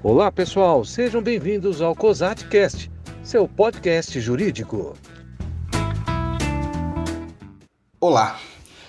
Olá, pessoal, sejam bem-vindos ao COSATcast, seu podcast jurídico. Olá,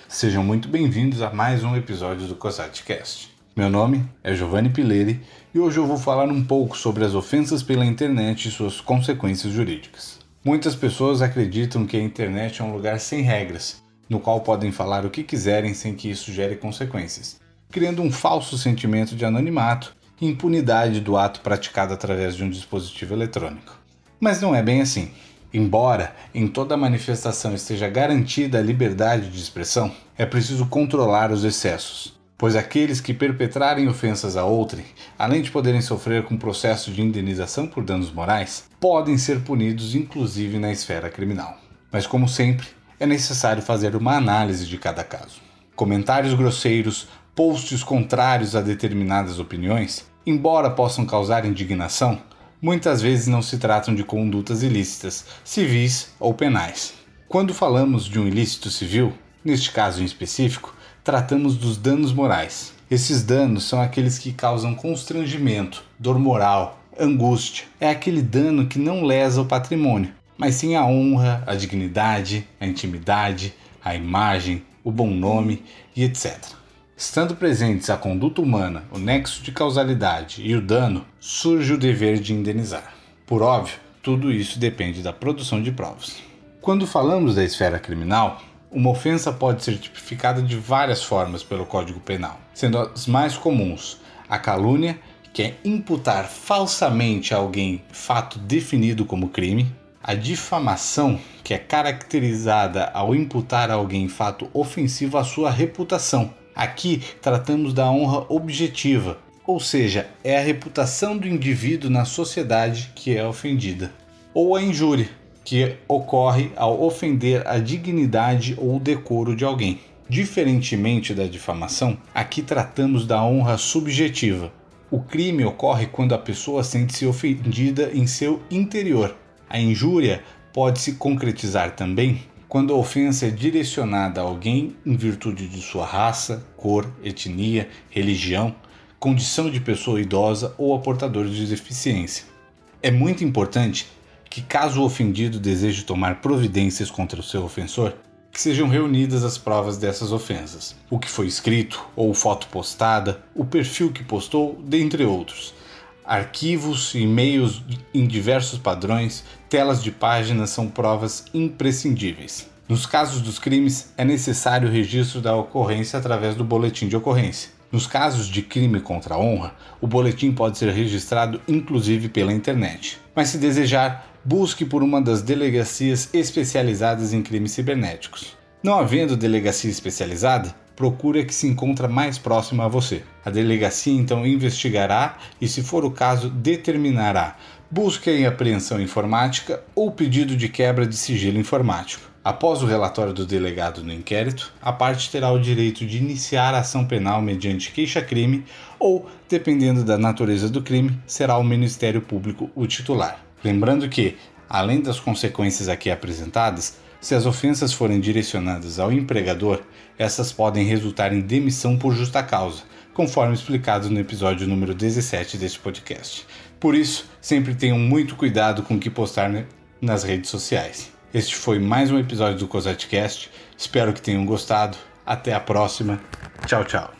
sejam muito bem-vindos a mais um episódio do COSATcast. Meu nome é Giovanni Pileri e hoje eu vou falar um pouco sobre as ofensas pela internet e suas consequências jurídicas. Muitas pessoas acreditam que a internet é um lugar sem regras, no qual podem falar o que quiserem sem que isso gere consequências, criando um falso sentimento de anonimato impunidade do ato praticado através de um dispositivo eletrônico. Mas não é bem assim. Embora em toda manifestação esteja garantida a liberdade de expressão, é preciso controlar os excessos, pois aqueles que perpetrarem ofensas a outrem, além de poderem sofrer com processo de indenização por danos morais, podem ser punidos inclusive na esfera criminal. Mas como sempre, é necessário fazer uma análise de cada caso. Comentários grosseiros, posts contrários a determinadas opiniões embora possam causar indignação, muitas vezes não se tratam de condutas ilícitas, civis ou penais. Quando falamos de um ilícito civil, neste caso em específico, tratamos dos danos morais. Esses danos são aqueles que causam constrangimento, dor moral, angústia. É aquele dano que não lesa o patrimônio, mas sim a honra, a dignidade, a intimidade, a imagem, o bom nome e etc. Estando presentes a conduta humana, o nexo de causalidade e o dano, surge o dever de indenizar. Por óbvio, tudo isso depende da produção de provas. Quando falamos da esfera criminal, uma ofensa pode ser tipificada de várias formas pelo Código Penal, sendo as mais comuns a calúnia, que é imputar falsamente a alguém fato definido como crime, a difamação, que é caracterizada ao imputar a alguém fato ofensivo à sua reputação, Aqui tratamos da honra objetiva, ou seja, é a reputação do indivíduo na sociedade que é ofendida, ou a injúria, que ocorre ao ofender a dignidade ou decoro de alguém. Diferentemente da difamação, aqui tratamos da honra subjetiva. O crime ocorre quando a pessoa sente-se ofendida em seu interior. A injúria pode se concretizar também quando a ofensa é direcionada a alguém em virtude de sua raça, cor, etnia, religião, condição de pessoa idosa ou a portador de deficiência. É muito importante que, caso o ofendido deseje tomar providências contra o seu ofensor, que sejam reunidas as provas dessas ofensas, o que foi escrito ou foto postada, o perfil que postou, dentre outros Arquivos, e-mails em diversos padrões, telas de páginas são provas imprescindíveis. Nos casos dos crimes, é necessário o registro da ocorrência através do boletim de ocorrência. Nos casos de crime contra a honra, o boletim pode ser registrado inclusive pela internet. Mas se desejar, busque por uma das delegacias especializadas em crimes cibernéticos. Não havendo delegacia especializada, procure a que se encontra mais próxima a você. A delegacia então investigará e, se for o caso, determinará busca em apreensão informática ou pedido de quebra de sigilo informático. Após o relatório do delegado no inquérito, a parte terá o direito de iniciar a ação penal mediante queixa-crime ou, dependendo da natureza do crime, será o Ministério Público o titular. Lembrando que, além das consequências aqui apresentadas, se as ofensas forem direcionadas ao empregador, essas podem resultar em demissão por justa causa, conforme explicado no episódio número 17 deste podcast. Por isso, sempre tenham muito cuidado com o que postar nas redes sociais. Este foi mais um episódio do COSATcast. Espero que tenham gostado. Até a próxima. Tchau, tchau.